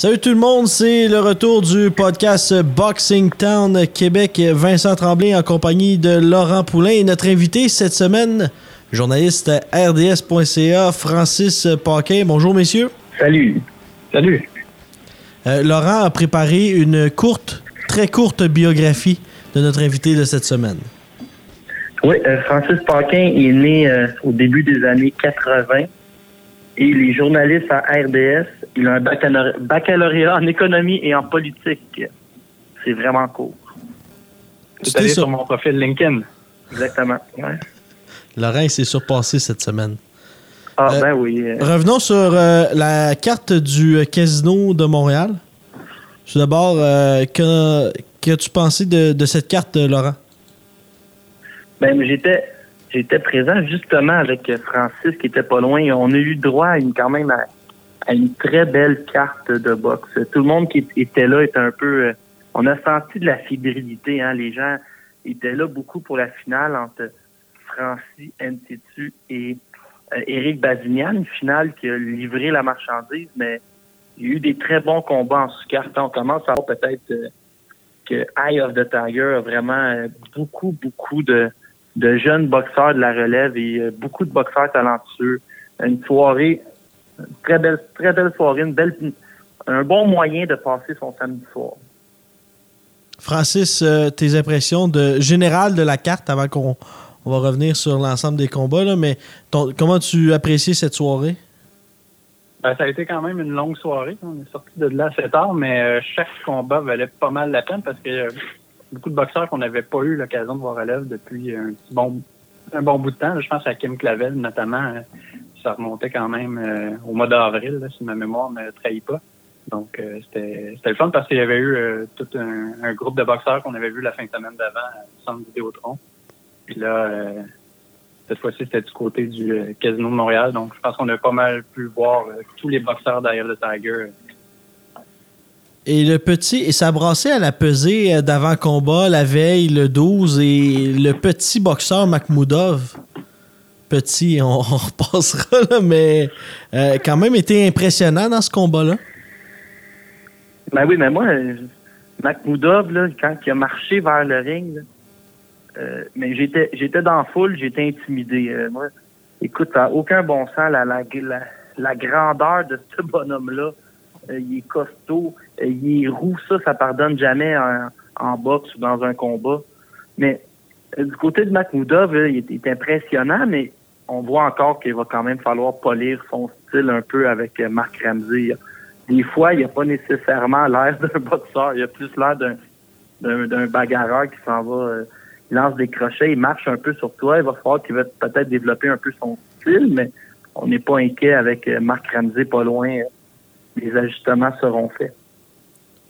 Salut tout le monde, c'est le retour du podcast Boxing Town Québec. Vincent Tremblay en compagnie de Laurent Poulain et notre invité cette semaine, journaliste RDS.ca, Francis Paquin. Bonjour messieurs. Salut. Salut. Euh, Laurent a préparé une courte, très courte biographie de notre invité de cette semaine. Oui, euh, Francis Paquin est né euh, au début des années 80 et il est journaliste à RDS. Il a un baccalauréat, baccalauréat en économie et en politique. C'est vraiment court. Allé t'es sur sur- mon profil LinkedIn. Exactement. Ouais. Laurent il s'est surpassé cette semaine. Ah Euh, ben oui. Revenons sur euh, la carte du euh, Casino de Montréal. Tout d'abord, euh, que- qu'as-tu pensé de, de cette carte, Laurent? Ben, j'étais j'étais présent justement avec Francis qui était pas loin. On a eu droit à une, quand même à, à une très belle carte de boxe. Tout le monde qui était là était un peu. euh, on a senti de la fébrilité. Hein. Les gens étaient là beaucoup pour la finale entre Francis Ntitu et euh, Éric Bazignan, une finale qui a livré la marchandise, mais il y a eu des très bons combats en sous-carte. On commence à voir peut-être que Eye of the Tiger a vraiment euh, beaucoup, beaucoup de, jeunes boxeurs de la relève et beaucoup de boxeurs talentueux. Une soirée, très belle, très belle soirée, une belle, un bon moyen de passer son samedi soir. Francis, euh, tes impressions de générales de la carte avant qu'on on va revenir sur l'ensemble des combats, là, mais ton- comment tu apprécies cette soirée? Ben, ça a été quand même une longue soirée. On est sorti de là assez tard, mais euh, chaque combat valait pas mal la peine parce que euh, beaucoup de boxeurs qu'on n'avait pas eu l'occasion de voir à l'œuvre depuis un petit bon un bon bout de temps. Je pense à Kim Clavel notamment. Ça remontait quand même euh, au mois d'avril, si ma mémoire ne trahit pas. Donc euh, c'était le fun parce qu'il y avait eu euh, tout un, groupe de boxeurs qu'on avait vu la fin de semaine d'avant au centre Vidéotron. Puis là, cette fois-ci, c'était du côté du Casino de Montréal. Donc, je pense qu'on a pas mal pu voir tous les boxeurs derrière le Tiger. Et le petit, et ça brassait à la pesée d'avant-combat la veille, le 12, et le petit boxeur Makhmoudov. Petit, on, on repassera, là, mais euh, quand même été impressionnant dans ce combat-là. Ben oui, mais moi, euh, Makhmoudov, là, quand il a marché vers le ring, euh, mais j'étais dans la foule, j'étais intimidé. Écoute, ça aucun bon sens, la, grandeur de ce bonhomme-là. Il est costaud, il est roux, ça, ça pardonne jamais en, boxe ou dans un combat. Mais du côté de Makhmoudov, il, il est impressionnant, mais on voit encore qu'il va quand même falloir polir son style un peu avec euh, Marc Ramsey. Des fois, il n'a pas nécessairement l'air d'un boxeur, il a plus l'air d'un d'un d'un bagarreur qui s'en va, euh, il lance des crochets, il marche un peu sur toi. Il va falloir qu'il va peut-être développer un peu son style, mais on n'est pas inquiet avec euh, Marc Ramsey pas loin. Les ajustements seront faits.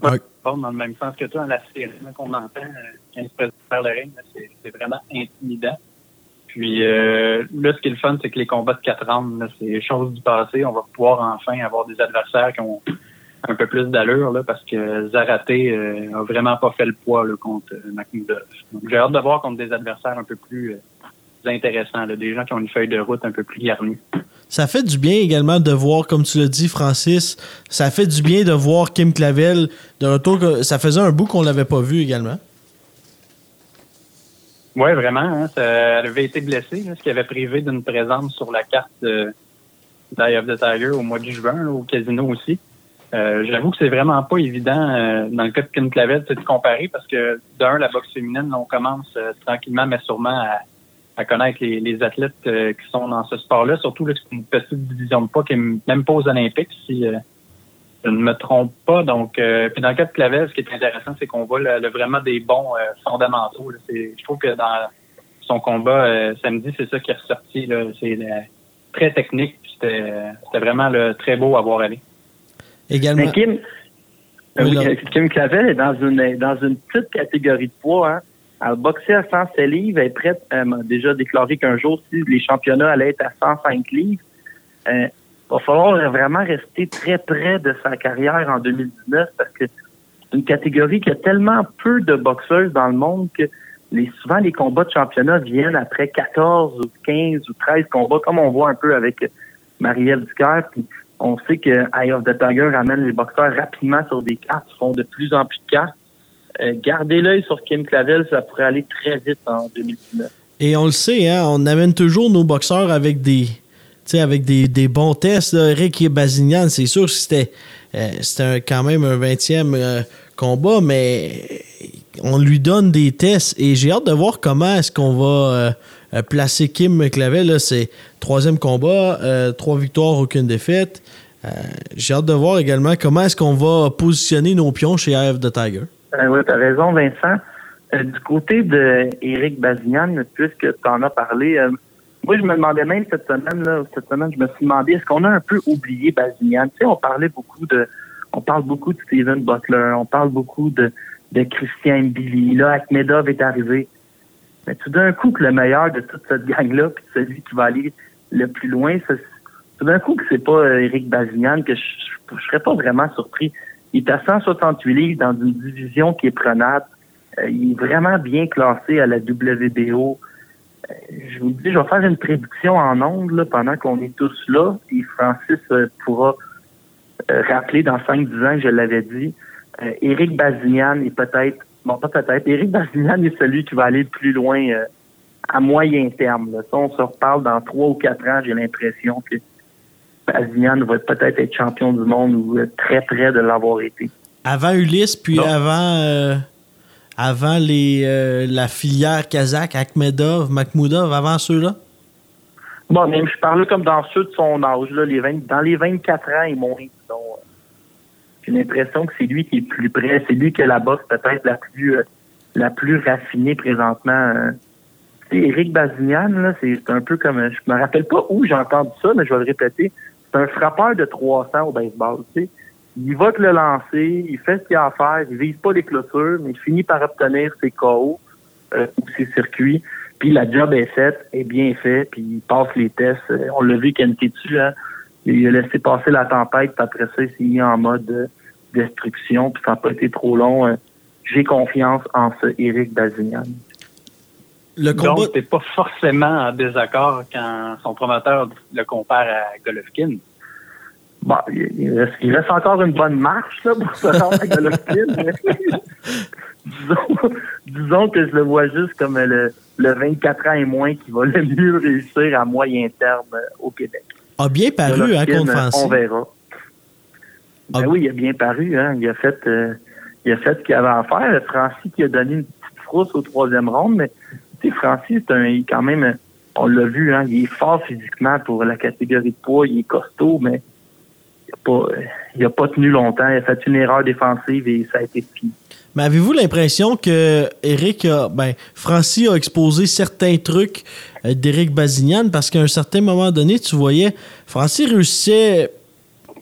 Pas dans le même sens que toi, la série qu'on entend euh, quand il se présente vers le ring, là, c'est c'est vraiment intimidant. Puis euh, là, ce qui est le fun, c'est que les combats de quatre rounds, c'est chose du passé. On va pouvoir enfin avoir des adversaires qui ont un peu plus d'allure parce que Zaraté euh, a vraiment pas fait le poids contre euh, Makhmoudov. Donc j'ai hâte de voir contre des adversaires un peu plus intéressants, des gens qui ont une feuille de route un peu plus garnie. Ça fait du bien également de voir, comme tu l'as dit, Francis, ça fait du bien de voir Kim Clavel de retour. Ça faisait un bout qu'on l'avait pas vu également. Oui, vraiment. Hein, ça, elle avait été blessée, là, ce qui avait privé d'une présence sur la carte euh, d'Eye of the Tiger au mois de juin, là, au casino aussi. Euh, J'avoue que c'est vraiment pas évident euh, dans le cas de Kim Clavel de comparer parce que d'un, la boxe féminine, on commence euh, tranquillement mais sûrement à, à connaître les, les athlètes euh, qui sont dans ce sport-là, surtout là, que une petite division de poids qui est même pas aux Olympiques. Si, euh, je ne me trompe pas. Donc, euh, puis dans le cas de Clavel, ce qui est intéressant, c'est qu'on voit le, vraiment des bons euh, fondamentaux. Je trouve que dans son combat euh, samedi, c'est ça qui est ressorti. C'est très technique. C'était vraiment très beau à voir aller. Également. Mais Kim, Kim Clavel est dans une dans une petite catégorie de poids. Hein. Elle a boxé à 107 livres. Elle est prête. Elle m'a déjà déclaré qu'un jour, si les championnats allaient être à 105 livres, va falloir vraiment rester très près de sa carrière en 2019 parce que c'est une catégorie qui a tellement peu de boxeurs dans le monde que souvent les combats de championnat viennent après 14 ou 15 ou 13 combats, comme on voit un peu avec. Puis on sait que Eye of the Tiger ramène les boxeurs rapidement sur des cartes, font de plus en plus de cartes. Euh, gardez l'œil sur Kim Clavel, ça pourrait aller très vite en 2019. Et on le sait, hein, on amène toujours nos boxeurs avec des, avec des, des, bons tests. Eric Bazignan, c'est sûr que c'était euh, quand même un 20e euh, combat, mais on lui donne des tests et j'ai hâte de voir comment est-ce qu'on va euh, placer Kim Clavel. C'est troisième combat, trois victoires, aucune défaite. j'ai hâte de voir également comment est-ce qu'on va positionner nos pions chez AF de Tiger. oui, tu as raison, Vincent. du côté de Eric Bazignan, puisque tu en as parlé, moi, je me demandais même cette semaine, là, cette semaine, je me suis demandé, est-ce qu'on a un peu oublié Bazinian? Tu sais, on parlait beaucoup de, on parle beaucoup de Steven Butler, on parle beaucoup de, de Christian Billy. Là, Akmedov est arrivé. Mais tout d'un coup, que le meilleur de toute cette gang-là, puis celui qui va aller le plus loin, tout d'un coup que c'est pas euh, Eric Bazinian, que je, je, serais pas vraiment surpris. Il est à 168 livres dans une division qui est prenable. Euh, il est vraiment bien classé à la WBO je vous dis, je vais faire une prédiction en ondes pendant qu'on est tous là. Et Francis euh, pourra euh, rappeler dans 5-10 ans que je l'avais dit. Euh, Éric Bazignan est peut-être, bon pas peut-être, Éric Bazignan est celui qui va aller le plus loin à moyen terme. Là. on se reparle dans 3 ou 4 ans, j'ai l'impression que Bazignan va peut-être être champion du monde ou très près de l'avoir été. Avant Ulysse, puis avant avant les, euh, la filière kazakh, Akhmedov, Makhmoudov, avant ceux-là? Bon, même je parle comme dans ceux de son âge, là, les 20, dans les 24 ans, ils m'ont euh, J'ai l'impression que c'est lui qui est plus près, c'est lui qui a la boxe peut-être la plus euh, la plus raffinée présentement. C'est Eric Bazignan, c'est un peu comme je me rappelle pas où j'ai entendu ça, mais je vais le répéter. C'est un frappeur de 300 au baseball, tu il va te le lancer, il fait ce qu'il a à faire, il vise pas les clôtures, mais il finit par obtenir ses KO euh, ou ses circuits. Puis la job est faite, est bien fait, puis il passe les tests. Euh, on l'a vu dessus, hein, il a laissé passer la tempête, puis après ça, il s'est mis en mode destruction, puis ça n'a pas été trop long. Euh, j'ai confiance en ce Eric Bazignan. Le combat... Donc, pas forcément en désaccord quand son promoteur le compare à Golovkin? Bon, il reste, encore une bonne marche là, pour se rendre à Golovkin. disons, disons que je le vois juste comme le, le 24 ans et moins qui va le mieux réussir à moyen terme euh, au Québec. A bien paru, hein, contre Francis. On verra. Ben oui, il a bien paru. Hein. Il a fait euh, il a fait ce qu'il avait à faire. Francis qui a donné une petite frousse au troisième round, mais tu sais, Francis, c'est un, quand même, on l'a vu, hein, il est fort physiquement pour la catégorie de poids, il est costaud, mais il n'a pas, tenu longtemps. Il a fait une erreur défensive et ça a été fini. Mais avez-vous l'impression que Eric a, ben, Francis a exposé certains trucs euh, d'Eric Bazignan? Parce qu'à un certain moment donné, tu voyais, Francis réussissait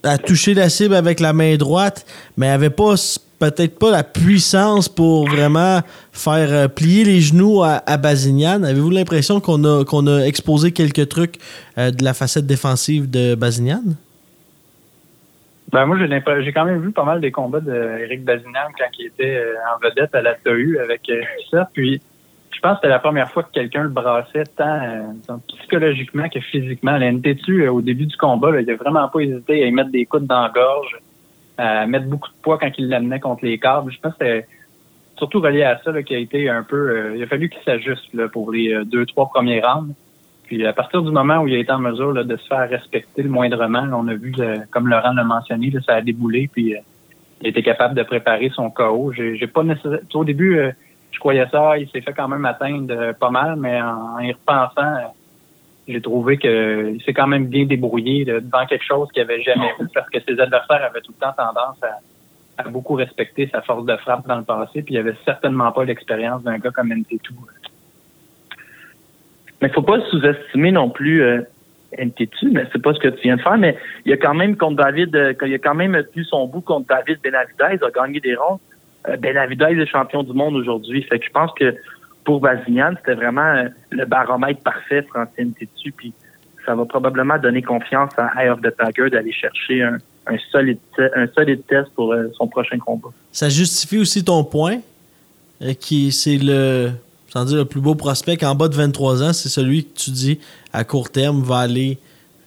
à toucher la cible avec la main droite, mais avait pas peut-être pas la puissance pour vraiment faire euh, plier les genoux à, à Bazignan. Avez-vous l'impression qu'on a, qu'on a exposé quelques trucs euh, de la facette défensive de Bazignan? Ben moi, j'ai quand même vu pas mal des combats d'Éric Bazignan quand il était euh, en vedette à la TAU avec euh, ça. Puis je pense que c'était la première fois que quelqu'un le brassait tant, euh, psychologiquement que physiquement. La NTTU, au début du combat, là, il n'a vraiment pas hésité à y mettre des coudes dans la gorge, à mettre beaucoup de poids quand il l'amenait contre les câbles. Je pense que c'était surtout relié à ça qui a été un peu... il a fallu qu'il s'ajuste pour les deux, trois premiers rounds. Puis à partir du moment où il a été en mesure de se faire respecter le moindrement, on a vu, comme Laurent l'a mentionné, ça a déboulé, puis euh, il était capable de préparer son KO. J'ai pas nécessairement. Au début, euh, je croyais ça, il s'est fait quand même atteindre euh, pas mal, mais en, y repensant, j'ai trouvé que s'est quand même bien débrouillé devant quelque chose qu'il n'avait jamais vu parce que ses adversaires avaient tout le temps tendance à, beaucoup respecter sa force de frappe dans le passé, puis il avait certainement pas l'expérience d'un gars comme NT2. Mais faut pas sous-estimer non plus euh, NT2, mais c'est pas ce que tu viens de faire, mais il a quand même contre David, euh, il a quand même tenu son bout contre David Benavidez, a gagné des ronds. Euh, Benavidez est champion du monde aujourd'hui. Fait que je pense que pour Bazignan, c'était vraiment euh, le baromètre parfait pour NT2, puis ça va probablement donner confiance à Eye of the Tiger d'aller chercher un, solide, un solide test pour son prochain combat. Ça justifie aussi ton point, qui c'est le sans dire le plus beau prospect en bas de 23 ans, c'est celui que tu dis à court terme va aller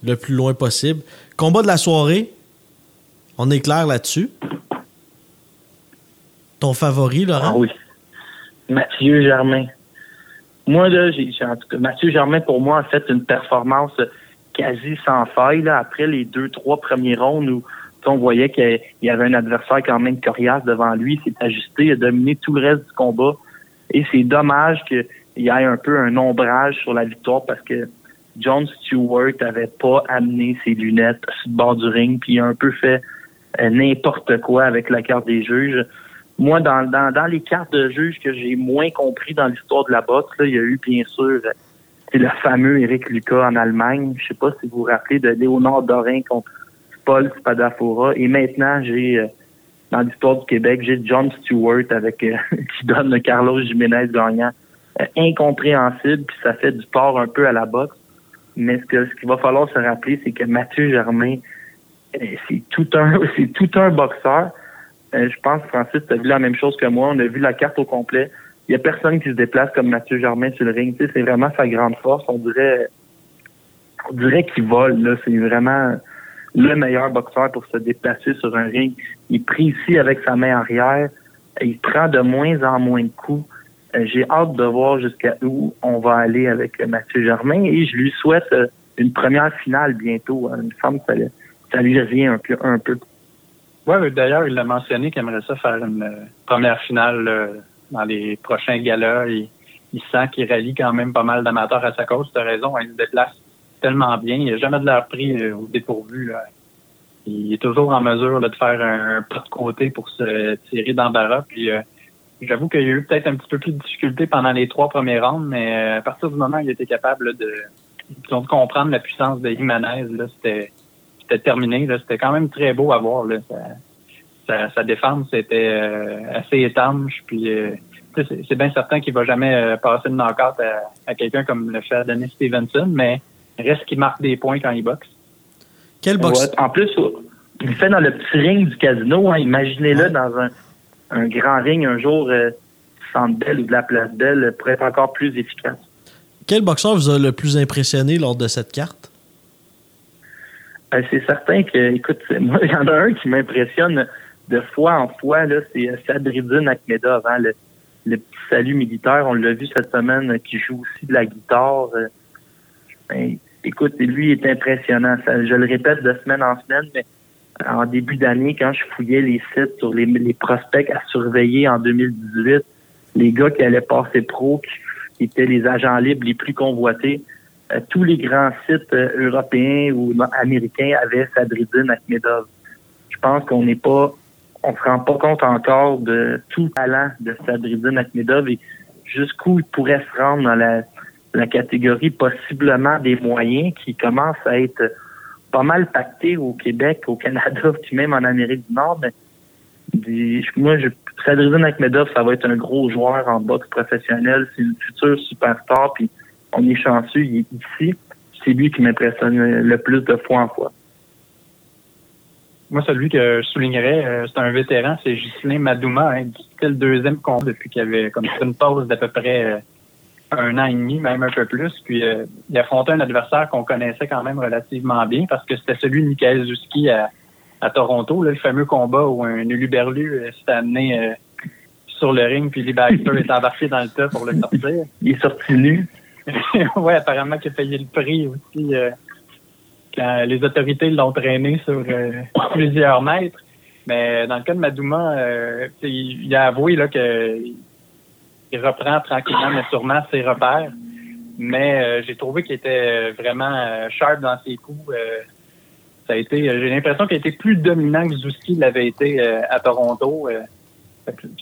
le plus loin possible. Combat de la soirée, on est clair là-dessus. Ton favori, Laurent? Ah oui. Mathieu Germain. Moi, là, j'ai, en tout cas, Mathieu Germain, pour moi, a fait une performance quasi sans faille après les deux, trois premiers ronds où on voyait qu'il y avait un adversaire quand même coriace devant lui. S'est ajusté, il a dominé tout le reste du combat. Et c'est dommage qu'il y ait un peu un ombrage sur la victoire parce que John Stewart avait pas amené ses lunettes sur le bord du ring, puis il a un peu fait euh, n'importe quoi avec la carte des juges. Moi, dans, les cartes de juges que j'ai moins compris dans l'histoire de la boxe, il y a eu bien sûr le fameux Eric Lucas en Allemagne. Je sais pas si vous vous rappelez de Léonard Dorin contre Paul Spadafora. Et maintenant, j'ai euh, dans l'histoire du Québec. J'ai John Stewart avec euh, qui donne le Carlos Jiménez gagnant. Euh, incompréhensible, puis ça fait du sport un peu à la boxe. Mais ce qu'il va falloir se rappeler, c'est que Mathieu Germain, euh, c'est tout un c'est tout un boxeur. je pense, Francis, tu as vu la même chose que moi. On a vu la carte au complet. Il y a personne qui se déplace comme Mathieu Germain sur le ring. C'est vraiment sa grande force. On dirait on dirait qu'il vole. C'est vraiment le meilleur boxeur pour se déplacer sur un ring. Il ici avec sa main arrière. Il prend de moins en moins de coups. Euh, j'ai hâte de voir jusqu'à où on va aller avec Mathieu Germain et je lui souhaite euh, une première finale bientôt. Hein. Il me semble que ça, lui revient un peu. Un. Oui, d'ailleurs, il a mentionné qu'il aimerait ça faire une euh, première finale dans les prochains galas. Il, sent qu'il rallie quand même pas mal d'amateurs à sa cause. Tu raison, hein, il se déplace tellement bien. Il n'a jamais de l'air pris euh, au dépourvu. Il est toujours en mesure de faire un, pas de côté pour se tirer d'embarras. Puis euh, j'avoue qu'il y a eu peut-être un petit peu plus de difficultés pendant les trois premiers rounds, mais euh, à partir du moment où il était capable de, de, comprendre la puissance de Jimenez, là, c'était, terminé. Là, c'était quand même très beau à voir. Là. sa, défense était assez étanche. Puis c'est, bien certain qu'il va jamais passer le knockout à, à quelqu'un comme le fait Denis Stevenson, mais reste qu'il marque des points quand il boxe. Quel boxe? en plus, il le fait dans le petit ring du casino. Hein. Imaginez-le dans un, grand ring un jour, euh, Centre Belle ou de la Place Belle, pour être encore plus efficace. Quel boxeur vous a le plus impressionné lors de cette carte? Ben, c'est certain que, écoute, moi, il y en a un qui m'impressionne de fois en fois, là, c'est euh, Sadridine Akmedov, hein, le, le, petit salut militaire. On l'a vu cette semaine, qui joue aussi de la guitare. Euh, ben, écoute, lui est impressionnant. je le répète de semaine en semaine, mais en début d'année, quand je fouillais les sites sur les, prospects à surveiller en 2018, les gars qui allaient passer pro, qui étaient les agents libres les plus convoités, euh, tous les grands sites euh, européens ou américains avaient Sadridine Akhmedov. Je pense qu'on n'est pas, on se rend pas compte encore de tout le talent de Sadridine Akhmedov et jusqu'où il pourrait se rendre dans la la catégorie possiblement des moyens qui commence à être pas mal pacté au Québec, au Canada, puis même en Amérique du Nord. Mais moi, je, Sadridine Akhmedov, ça va être un gros joueur en boxe professionnel. C'est une future superstar, puis on est chanceux, il est ici. C'est lui qui m'impressionne le plus de fois en fois. Moi, celui que je soulignerais, euh, c'est un vétéran, c'est Ghislain Madouma. Hein, C'était le deuxième combat depuis qu'il avait comme une pause d'à peu près euh, un an et demi, même un peu plus. Puis euh, il affrontait un adversaire qu'on connaissait quand même relativement bien parce que c'était celui de Michael Zuski à, Toronto, là, le fameux combat où un Uluberlu euh, s'est amené euh, sur le ring, puis Lee Baxter est embarqué dans le tas pour le sortir. Il est sorti nu. oui, apparemment qu'il a payé le prix aussi quand les autorités l'ont traîné sur plusieurs mètres. Mais dans le cas de Madouma, il, a avoué là, que il reprend tranquillement mais sûrement ses repères. mais euh, j'ai trouvé qu'il était vraiment euh, sharp dans ses coups. Euh, ça a été, j'ai l'impression qu'il a été plus dominant que Zuski l'avait été à Toronto.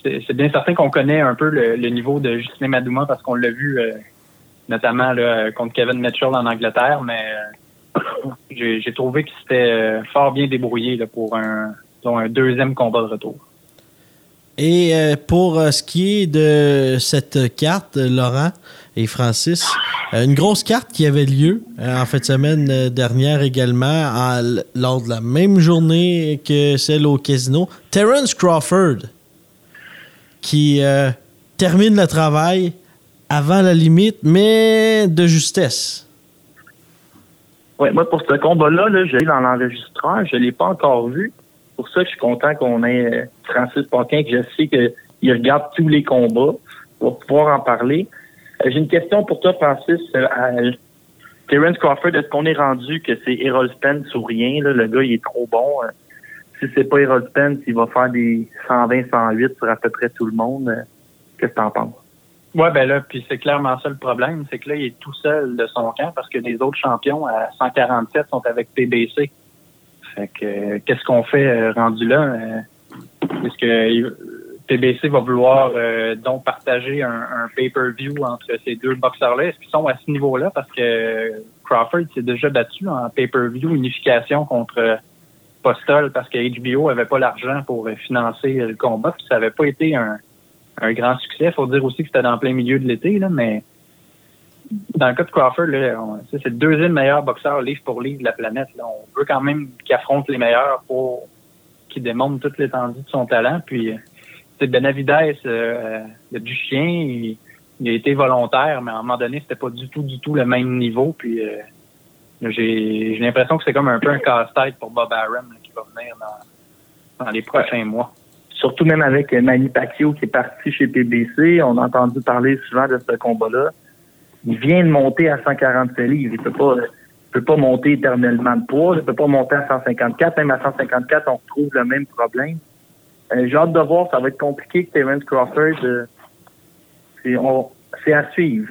c'est bien certain qu'on connaît un peu le, niveau de Justin Madouma parce qu'on l'a vu notamment là, contre Kevin Mitchell en Angleterre, mais j'ai trouvé qu'il s'était fort bien débrouillé là, pour un, un deuxième combat de retour. Et pour ce qui est de cette carte, Laurent, et Francis. Euh, une grosse carte qui avait lieu euh, en fin de semaine euh, dernière également, lors de la même journée que celle au casino. Terence Crawford, qui termine le travail avant la limite, mais de justesse. Oui, moi, pour ce combat-là, là, je l'ai dans l'enregistreur, je ne l'ai pas encore vu. Pour ça que je suis content qu'on ait Francis Paquin, que je sais qu'il regarde tous les combats, pour pouvoir en parler. Euh, j'ai une question pour toi, Francis. Euh, Terence Crawford, est-ce qu'on est rendu que c'est Errol Spence ou rien? Le gars, il est trop bon. Euh, si c'est pas Errol Spence, il va faire des 120, 108 sur à peu près tout le monde. Qu'est-ce que t'en penses? Ouais, ben là, puis c'est clairement ça le problème, c'est que là, il est tout seul de son camp parce que les autres champions à 147 sont avec PBC. Fait que qu'est-ce qu'on fait rendu là? Est-ce que PBC va vouloir euh, donc partager un, pay-per-view entre ces deux boxeurs-là? Est-ce qu'ils sont à ce niveau-là? Parce que Crawford s'est déjà battu en pay-per-view unification contre Postol parce que HBO avait pas l'argent pour financer le combat. Puis ça n'avait pas été un, grand succès. Il faut dire aussi que c'était dans plein milieu de l'été, là, mais dans le cas de Crawford, c'est le deuxième meilleur boxeur livre pour livre de la planète. On veut quand même qu'il affronte les meilleurs pour qu'il démontre toute l'étendue de son talent. Puis Benavides, euh, euh, le du chien, il, a été volontaire, mais à un moment donné, c'était pas du tout, du tout le même niveau. Puis euh, j'ai l'impression que c'est comme un peu un casse-tête pour Bob Arum qui va venir dans, les prochains mois. Surtout même avec Manny Pacquiao qui est parti chez PBC, on a entendu parler souvent de ce combat-là. Il vient de monter à 147 livres. Il peut peut pas monter éternellement de poids. Il peut pas monter à 154. Même à 154, on retrouve le même problème. Euh, j'ai hâte de voir, ça va être compliqué que Terence Crawford. Euh, c'est à suivre.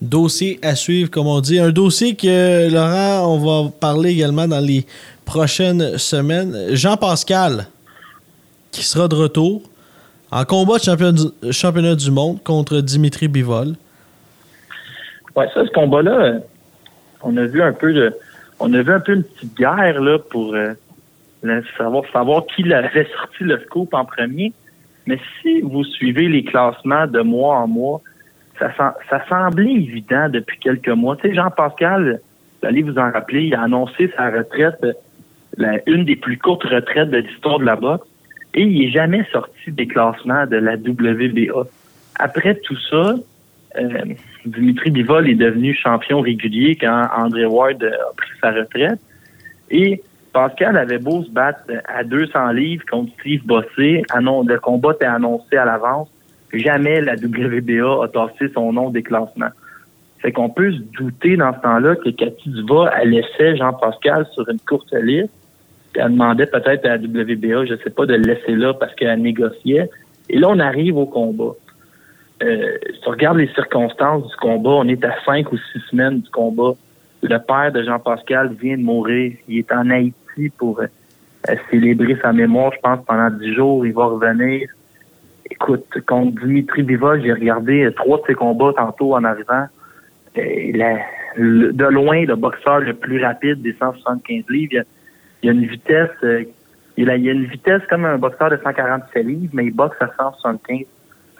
Dossier à suivre, comme on dit. Un dossier que, Laurent, on va parler également dans les prochaines semaines. Jean-Pascal, qui sera de retour en combat de championnat du monde contre Dimitri Bivol. Oui, ça, ce combat-là, on a vu un peu de. On a vu un peu une petite guerre pour euh, savoir, savoir qui avait sorti le scoop en premier. Mais si vous suivez les classements de mois en mois, ça, ça semblait évident depuis quelques mois. Tu Jean-Pascal, vous allez vous en rappeler, il a annoncé sa retraite, une des plus courtes retraites de l'histoire de la boxe, et il n'est jamais sorti des classements de la WBA. Après tout ça, euh, Dimitri Bivol est devenu champion régulier quand André Ward a pris sa retraite. Et Pascal avait beau se battre à 200 livres contre Steve Bossé. Le combat était annoncé à l'avance. Jamais la WBA a tassé son nom des classements. Fait qu'on peut se douter dans ce temps-là que Cathy Duva, elle laissait Jean-Pascal sur une courte liste. elle demandait peut-être à la WBA, je sais pas, de le laisser là parce qu'elle négociait. Et là, on arrive au combat. Euh, si on regarde les circonstances du combat, on est à cinq ou six semaines du combat. Le père de Jean-Pascal vient de mourir. Il est en Haïti pour euh, célébrer sa mémoire, je pense, pendant dix jours. Il va revenir. Écoute, contre Dimitri Bivol, j'ai regardé euh, trois de ses combats tantôt en arrivant. De loin, le boxeur le plus rapide des 175 livres. Il y a, une vitesse, il, a, une vitesse comme un boxeur de 147 livres, mais il boxe à 175.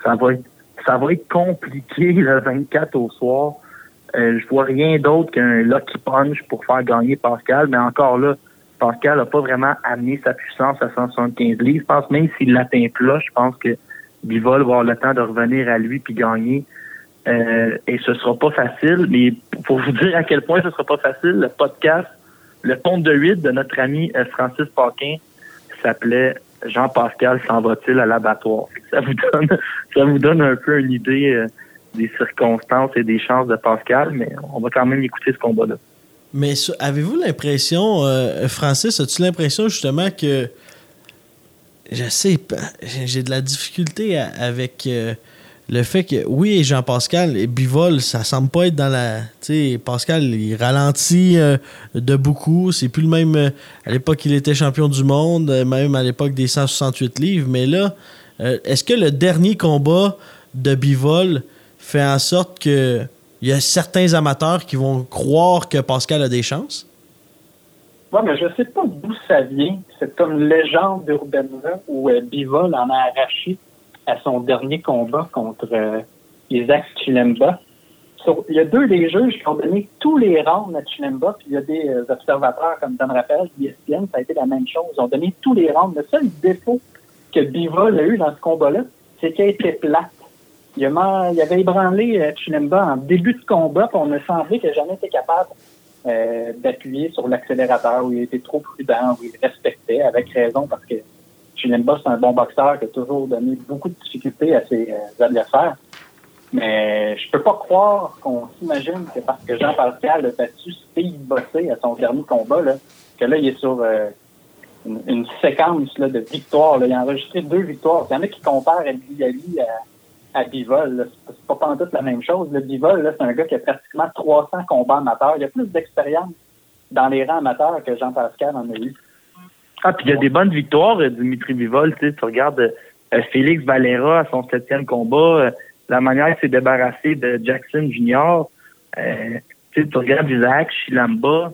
Ça va être, ça va être compliqué le 24 au soir. je vois rien d'autre qu'un lucky punch pour faire gagner Pascal, mais encore là, Pascal n'a pas vraiment amené sa puissance à 175 livres. Je pense même s'il l'atteint plus, je pense que Bivol va avoir le temps de revenir à lui puis gagner. Euh, et ce sera pas facile, mais pour vous dire à quel point ce sera pas facile, le podcast, le compte de 8 de notre ami euh, Francis Paquin s'appelait Jean-Pascal s'en va-t-il à l'abattoir? Ça vous donne, un peu une idée euh, des circonstances et des chances de Pascal, mais on va quand même écouter ce combat-là. Mais avez-vous l'impression, euh, Francis, as-tu l'impression justement que je sais, j'ai de la difficulté avec euh, le fait que, oui, Jean-Pascal et Bivol, ça semble pas être dans la. Tu Pascal, il ralentit euh, de beaucoup. C'est plus le même. euh, à l'époque, il était champion du monde, euh, même à l'époque des 168 livres. Mais là, est-ce que le dernier combat de Bivol fait en sorte que il y a certains amateurs qui vont croire que Pascal a des chances? Ouais, mais je sais pas d'où ça vient, cette comme légende urbaine-là où Bivol en a arraché à son dernier combat contre euh, Isaac Chilemba. Il y a deux des juges qui ont donné tous les rounds à Chilemba, puis il y a des euh, observateurs comme Don Rappel, ESPN, ça a été la même chose. Ils ont donné tous les rounds. Le seul défaut que Bivol a eu dans ce combat-là, c'est qu'il était plate. Il, a il avait ébranlé euh, Chilemba en début de combat, puis on a semblé qu'il n'a jamais été capable euh, d'appuyer sur l'accélérateur, où il était trop prudent, où il respectait, avec raison, parce que Chilemba, c'est un bon boxeur qui a toujours donné beaucoup de difficultés à ses euh, adversaires. Mais je peux pas croire qu'on s'imagine que parce que Jean-Pascal a battu Steve Bossé à son dernier combat, là, que là, il est sur euh, une, séquence là, de victoires. Il a enregistré deux victoires. Il y en a qui comparent El Bialy à, à Bivol. C'est pas pas toute la même chose. Le Bivol, c'est un gars qui a pratiquement 300 combats amateurs. Il a plus d'expérience dans les rangs amateurs que Jean-Pascal en a eu. Ah, puis il y a des bonnes victoires, euh, Dimitri Bivol. Tu regardes euh, Félix Valera à son septième combat, euh, la manière qu'il s'est débarrassé de Jackson Junior. Euh, tu regardes Isaac Chilamba,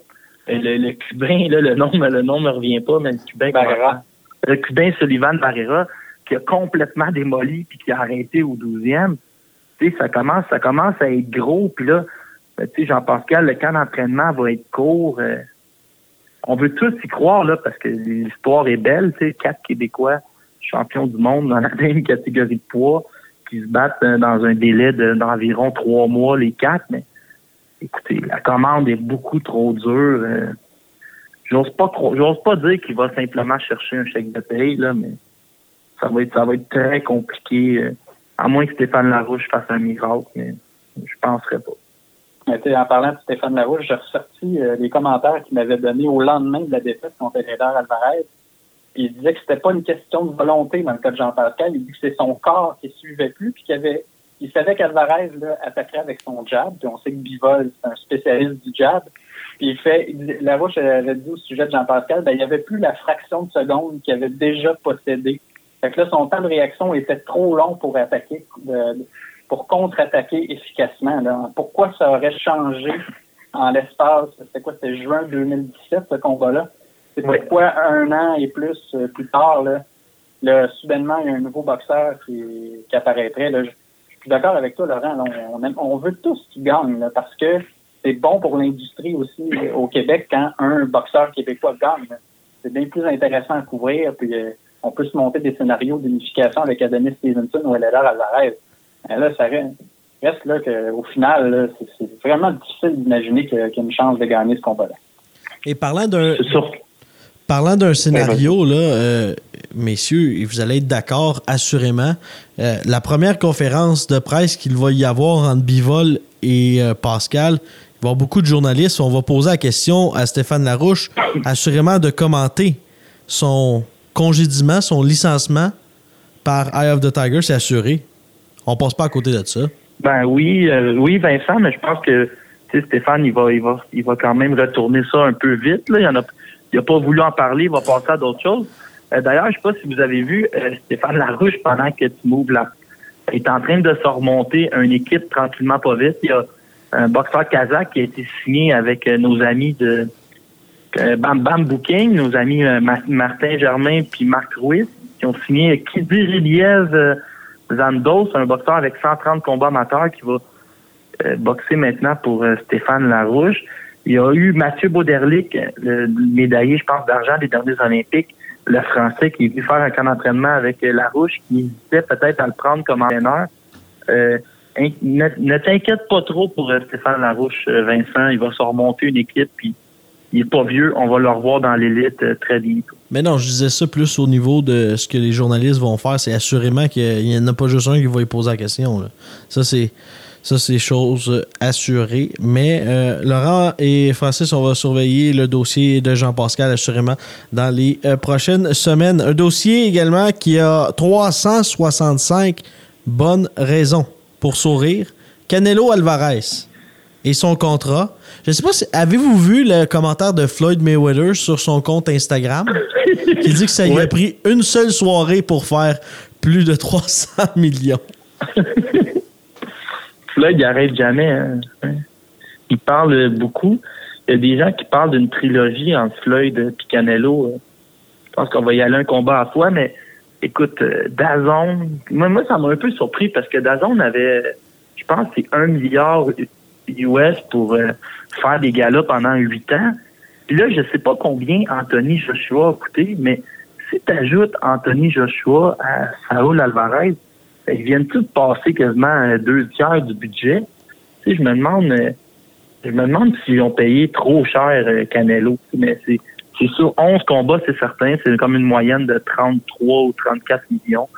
euh, le, le Cubain, là, le nom, le nom me revient pas, mais le Cubain. Barrera. Le Cubain Sullivan Barrera, qui a complètement démoli puis qui a arrêté au 12e. Tu sais, ça commence, ça commence à être gros, puis là, ben, tu sais, Jean-Pascal, le camp d'entraînement va être court. On veut tous y croire, là, parce que l'histoire est belle, tu sais, quatre Québécois champions du monde dans la même catégorie de poids, qui se battent euh, dans un délai de- d'environ trois mois, les quatre, mais écoutez, la commande est beaucoup trop dure. euh, j'ose pas j'ose pas dire qu'il va simplement chercher un chèque de paye, là, mais ça va être, ça va être très compliqué, euh, à moins que Stéphane Larouche fasse un miracle, mais je penserais pas. En parlant de Stéphane Larouche, j'ai ressorti euh, les commentaires qu'il m'avait donnés au lendemain de la défaite contre Eder Alvarez. Il disait que c'était pas une question de volonté dans le cas de Jean-Pascal. Il dit que c'est son corps qui suivait plus, puis qu'il avait, il savait qu'Alvarez attaquerait avec son jab. Puis on sait que Bivol, c'est un spécialiste du jab. Puis il fait, Larouche avait dit au sujet de Jean-Pascal, ben, il n'y avait plus la fraction de seconde qu'il avait déjà possédée. Fait que là, son temps de réaction était trop long pour attaquer, de- pour contre-attaquer efficacement. Là. Pourquoi ça aurait changé en l'espace, c'était quoi, c'était juin 2017, ce combat-là? C'est pourquoi un an et plus euh, plus tard, là, là, soudainement, il y a un nouveau boxeur qui, qui apparaîtrait. Là. Je, je suis d'accord avec toi, Laurent. là, on, on aime- on veut tous qu'il gagne là, parce que c'est bon pour l'industrie aussi au Québec quand un boxeur québécois gagne. C'est bien plus intéressant à couvrir. Puis, euh, on peut se monter des scénarios d'unification avec Adonis Stevenson ou Eléder Alvarez. Mais là, ça reste, là qu'au final, c'est, vraiment difficile d'imaginer qu'il y a une chance de gagner ce combat-là. Et parlant d'un parlant d'un scénario, là, euh, messieurs, et vous allez être d'accord, assurément, euh, la première conférence de presse qu'il va y avoir entre Bivol et euh, Pascal, il va y avoir beaucoup de journalistes. On va poser la question à Stéphane Larouche, assurément de commenter son congédiement, son licenciement par Eye of the Tiger, c'est assuré. On passe pas à côté de ça. Ben oui, euh, oui, Vincent, mais je pense que Stéphane, il va, il va, il va quand même retourner ça un peu vite. Là. Il a, il a pas voulu en parler, il va passer à d'autres choses. Euh, D'ailleurs, je sais pas si vous avez vu euh, Stéphane Larouche pendant que tu m'ouvres là. Est en train de se remonter une équipe tranquillement pas vite. Il y a un boxeur kazakh qui a été signé avec nos amis de Bam Bam Booking, nos amis Ma- Martin Germain puis Marc Ruiz, qui ont signé Kidiriliev euh, Zandos, un boxeur avec 130 combats amateurs qui va euh, boxer maintenant pour euh, Stéphane Larouche. Il y a eu Mathieu Bauderlic, le médaillé, je pense, d'argent des derniers Olympiques, le Français qui est venu faire un camp d'entraînement avec euh, Larouche, qui hésitait peut-être à le prendre comme entraîneur. Euh, ne ne t'inquiète pas trop pour euh, Stéphane Larouche, euh, Vincent. Il va se remonter une équipe, puis il est pas vieux. On va le revoir dans l'élite euh, très bientôt. Mais non, je disais ça plus au niveau de ce que les journalistes vont faire. C'est assurément qu'il n'y en a pas juste un qui va y poser la question. Ça, c'est. Ça, c'est chose assurée. Mais euh, Laurent et Francis, on va surveiller le dossier de Jean-Pascal assurément dans les euh, prochaines semaines. Un dossier également qui a 365 Bonne raison pour sourire. Canelo Alvarez et son contrat. Je sais pas si avez-vous vu le commentaire de Floyd Mayweather sur son compte Instagram? Qui dit que ça lui a pris une seule soirée pour faire plus de 300 millions. Floyd, il arrête jamais. hein. Il parle beaucoup. Il y a des gens qui parlent d'une trilogie entre Floyd et Canelo. Je pense qu'on va y aller un combat à fois, mais écoute, euh, Dazon, moi, moi ça m'a un peu surpris parce que Dazon avait, je pense, c'est un milliard US pour euh, faire des galas pendant huit ans. Puis là, je sais pas combien Anthony Joshua a coûté, mais si tu ajoutes Anthony Joshua à Saul Alvarez, ben, ils viennent tous passer quasiment deux tiers du budget. Je me demande, euh, je me demande s'ils ont payé trop cher euh, Canelo. Mais c'est, c'est sur 11 combats, c'est certain. C'est comme une moyenne de 33 ou 34 millions.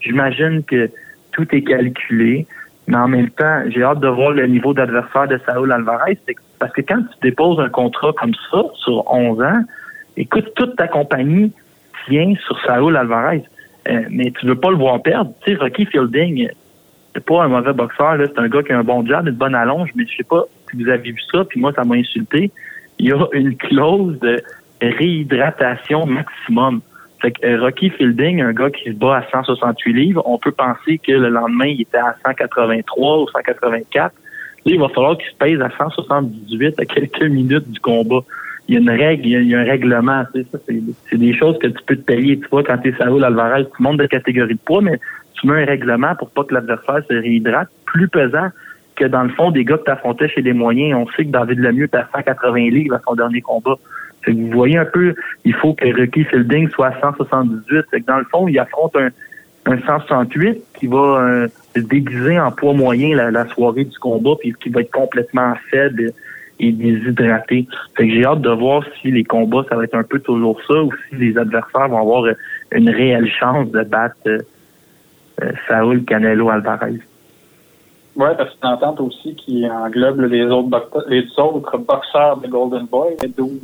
J'imagine que tout est calculé. Mais en même temps, j'ai hâte de voir le niveau d'adversaire de Saul Alvarez. Parce que quand tu déposes un contrat comme ça sur 11 ans, écoute, toute ta compagnie tient sur Saul Alvarez. Euh, mais tu veux pas le voir perdre. Tu sais, Rocky Fielding, c'est pas un mauvais boxeur. C'est un gars qui a un bon jab, une bonne allonge, mais je sais pas si vous avez vu ça, puis moi, ça m'a insulté. Il y a une clause de réhydratation maximum. Fait que euh, Rocky Fielding, un gars qui se bat à 168 livres, on peut penser que le lendemain, il était à 183 ou 184. Là, il va falloir qu'il se pèse à 178 à quelques minutes du combat. Il y a une règle, il y a, il y a un règlement. C'est, des choses que tu peux te payer. Tu vois, quand tu es Saúl Alvarez, tu montes de catégorie de poids, mais tu mets un règlement pour pas que l'adversaire se réhydrate plus pesant que dans le fond des gars que tu affrontais chez les moyens. On sait que David Lemieux est à 180 livres à son dernier combat. Vous voyez un peu, il faut que Rocky Fielding soit à 178. Fait que dans le fond, il affronte un, un 168 qui va euh, se déguiser en poids moyen la, soirée du combat, puis qui va être complètement faible et déshydraté. Fait que j'ai hâte de voir si les combats, ça va être un peu toujours ça, ou si les adversaires vont avoir euh, une réelle chance de battre euh, euh, Saúl Canelo Alvarez. Oui, parce que entente aussi qui englobe les autres, les autres boxeurs de Golden Boy, les 12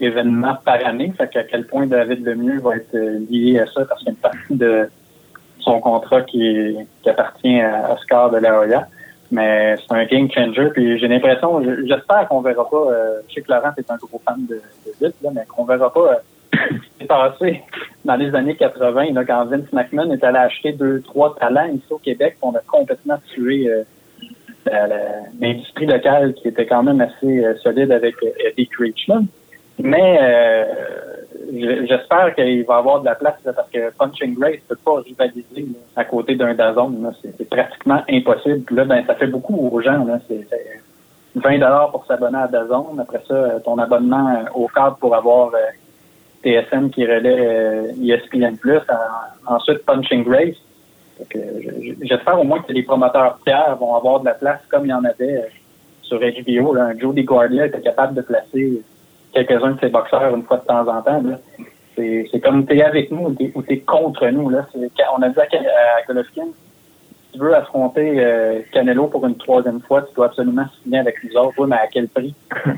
événements par année. Fait qu'à quel point David Lemieux va être euh, lié à ça parce qu'il y a une partie de son contrat qui, qui appartient à Oscar de la Hoya. Mais c'est un game changer. Puis j'ai l'impression, je- j'espère qu'on verra pas. Je sais que Laurent est un gros fan de, de là, mais qu'on verra pas. Ce qui s'est passé dans les années 80, là, quand Vince McMahon est allé acheter deux, trois talents ici au Québec, on a complètement tué euh, l'industrie locale qui était quand même assez euh, solide avec Eddie Creech. Mais euh, je- j'espère qu'il va avoir de la place parce que Punching Grace ne peut pas rivaliser là, à côté d'un Dazon. là. C'est pratiquement impossible. Puis là, ben, ça fait beaucoup aux gens. là. C'est c'est 20 pour s'abonner à Dazon. Après ça, ton abonnement euh, au cadre pour avoir euh, TSM qui relaie euh, ESPN+, en- ensuite Punching Grace. J'espère au moins que les promoteurs tiers vont avoir de la place comme il y en avait euh, sur HBO. Là. Jody Guardia était capable de placer quelques-uns de ses boxeurs une fois de temps en temps. là. C'est c'est comme t'es avec nous ou t'es, contre nous. Là. On a dit à, à Golovkin, si tu veux affronter euh, Canelo pour une troisième fois, tu dois absolument signer avec nous autres. Oui, mais à quel prix?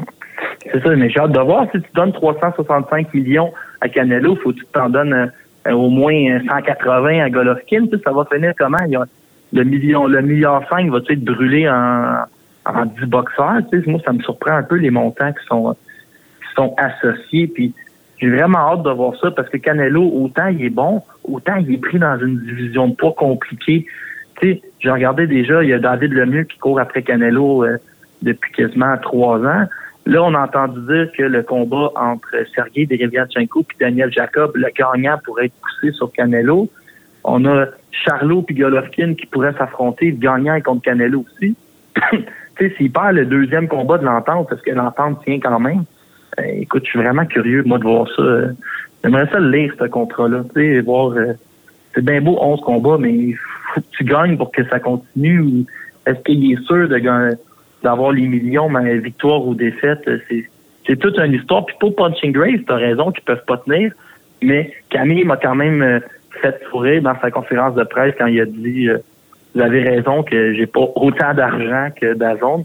C'est ça, mais j'ai hâte de voir. Si tu donnes 365 millions à Canelo, faut que tu t'en donnes euh, au moins euh, 180 à Golovkin. Ça va finir comment? Il y a le million, le milliard 5 va être brûlé en, en 10 boxeurs? Tu sais, moi, ça me surprend un peu les montants qui sont, qui sont associés. Puis j'ai vraiment hâte de voir ça parce que Canelo, autant il est bon, autant il est pris dans une division de poids compliquée. Tu sais, j'ai regardé déjà, il y a David Lemieux qui court après Canelo euh, depuis quasiment trois ans. Là, on a entendu dire que le combat entre Sergei Derevyachenko et Daniel Jacob, le gagnant pourrait être poussé sur Canelo. On a Charlot et Golovkin qui pourraient s'affronter, le gagnant contre Canelo aussi. tu sais, s'il perd le deuxième combat de l'entente, parce que l'entente tient quand même, écoute, je suis vraiment curieux, moi, de voir ça. J'aimerais ça lire, ce contrat-là. Tu sais, voir... euh, c'est bien beau 11 combats, mais faut que tu gagnes pour que ça continue. Est-ce qu'il est sûr d'avoir les millions, mais victoire ou défaite, euh, c'est, c'est toute une histoire. Puis pour Punching Grace, t'as raison qu'ils peuvent pas tenir, mais Camille m'a quand même euh, fait sourire dans sa conférence de presse quand il a dit euh, Vous avez raison que j'ai pas autant d'argent que Dazone,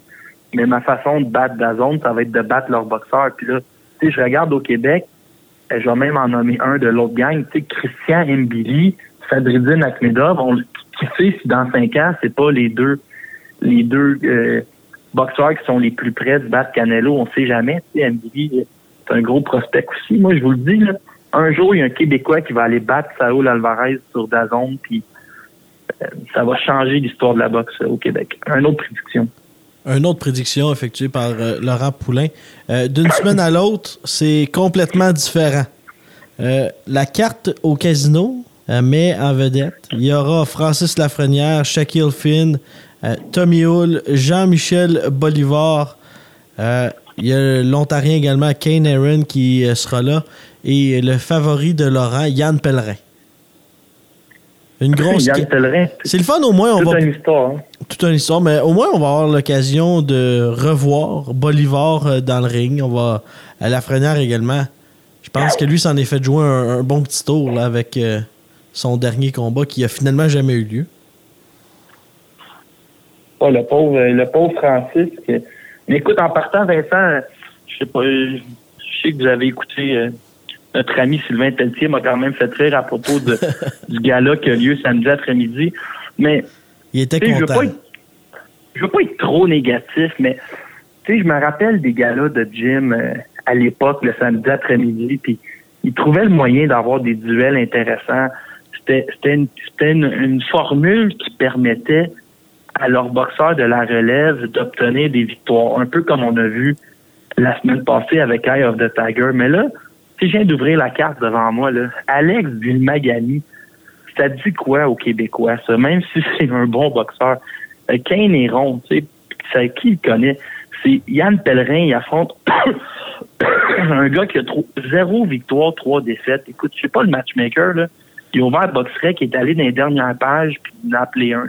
mais ma façon de battre Dazone, ça va être de battre leurs boxeurs. Puis là, tu sais, je regarde au Québec, euh, je vais même en nommer un de l'autre gang, tu sais, Christian Mbili, Fadridine Akhmedov, on, qui sais si dans cinq ans, c'est pas les deux les deux euh, boxeurs qui sont les plus près de battre Canelo, on sait jamais. Tu sais, Mbili, c'est un gros prospect aussi. Moi, je vous le dis, un jour, il y a un Québécois qui va aller battre Saul Alvarez sur Dazon, puis euh, ça va changer l'histoire de la boxe au Québec. Un autre prédiction. Une autre prédiction effectuée par euh, Laurent Poulain. Euh, D'une semaine à l'autre, c'est complètement différent. Euh, la carte au casino met en vedette. Il y aura Francis Lafrenière, Shaquille Finn, Tommy Hull, Jean-Michel Bolivar. Il y a l'Ontarien également, Kane Aaron, qui sera là. Et le favori de Laurent, Yann Pellerin. Une grosse. Yann Pellerin, C'est le fun, au moins, on toute va une histoire. hein. Toute une histoire, mais au moins on va avoir l'occasion de revoir Bolivar euh, dans le ring. On va à Lafrenière également. Je pense que lui s'en est fait jouer un, un bon petit tour là, avec euh, son dernier combat qui a finalement jamais eu lieu. Oh, le pauvre, le pauvre Francis. Mais écoute, en partant, Vincent, je sais pas, je je sais que vous avez écouté euh, notre ami Sylvain Pelletier m'a quand même fait rire à propos de, du gala qui a lieu samedi après-midi. Mais Il était je je veux pas être trop négatif, mais je me rappelle des galas de gym euh, à l'époque, le samedi après-midi, puis ils trouvaient le moyen d'avoir des duels intéressants. C'était une, une, une formule qui permettait à leurs boxeurs de la relève d'obtenir des victoires, un peu comme on a vu la semaine passée avec Eye of the Tiger. Mais là, si je viens d'ouvrir la carte devant moi, là, Alex Vilmagani, ça dit quoi aux Québécois, ça, même si c'est un bon boxeur. Euh, Kane est tu sais, qui il connaît? C'est Yann Pellerin, il affronte un gars qui a zéro victoire, trois défaites. Écoute, je sais pas le matchmaker, là. Il a ouvert Boxrec, qui est allé dans les dernières pages, puis il a appelé un.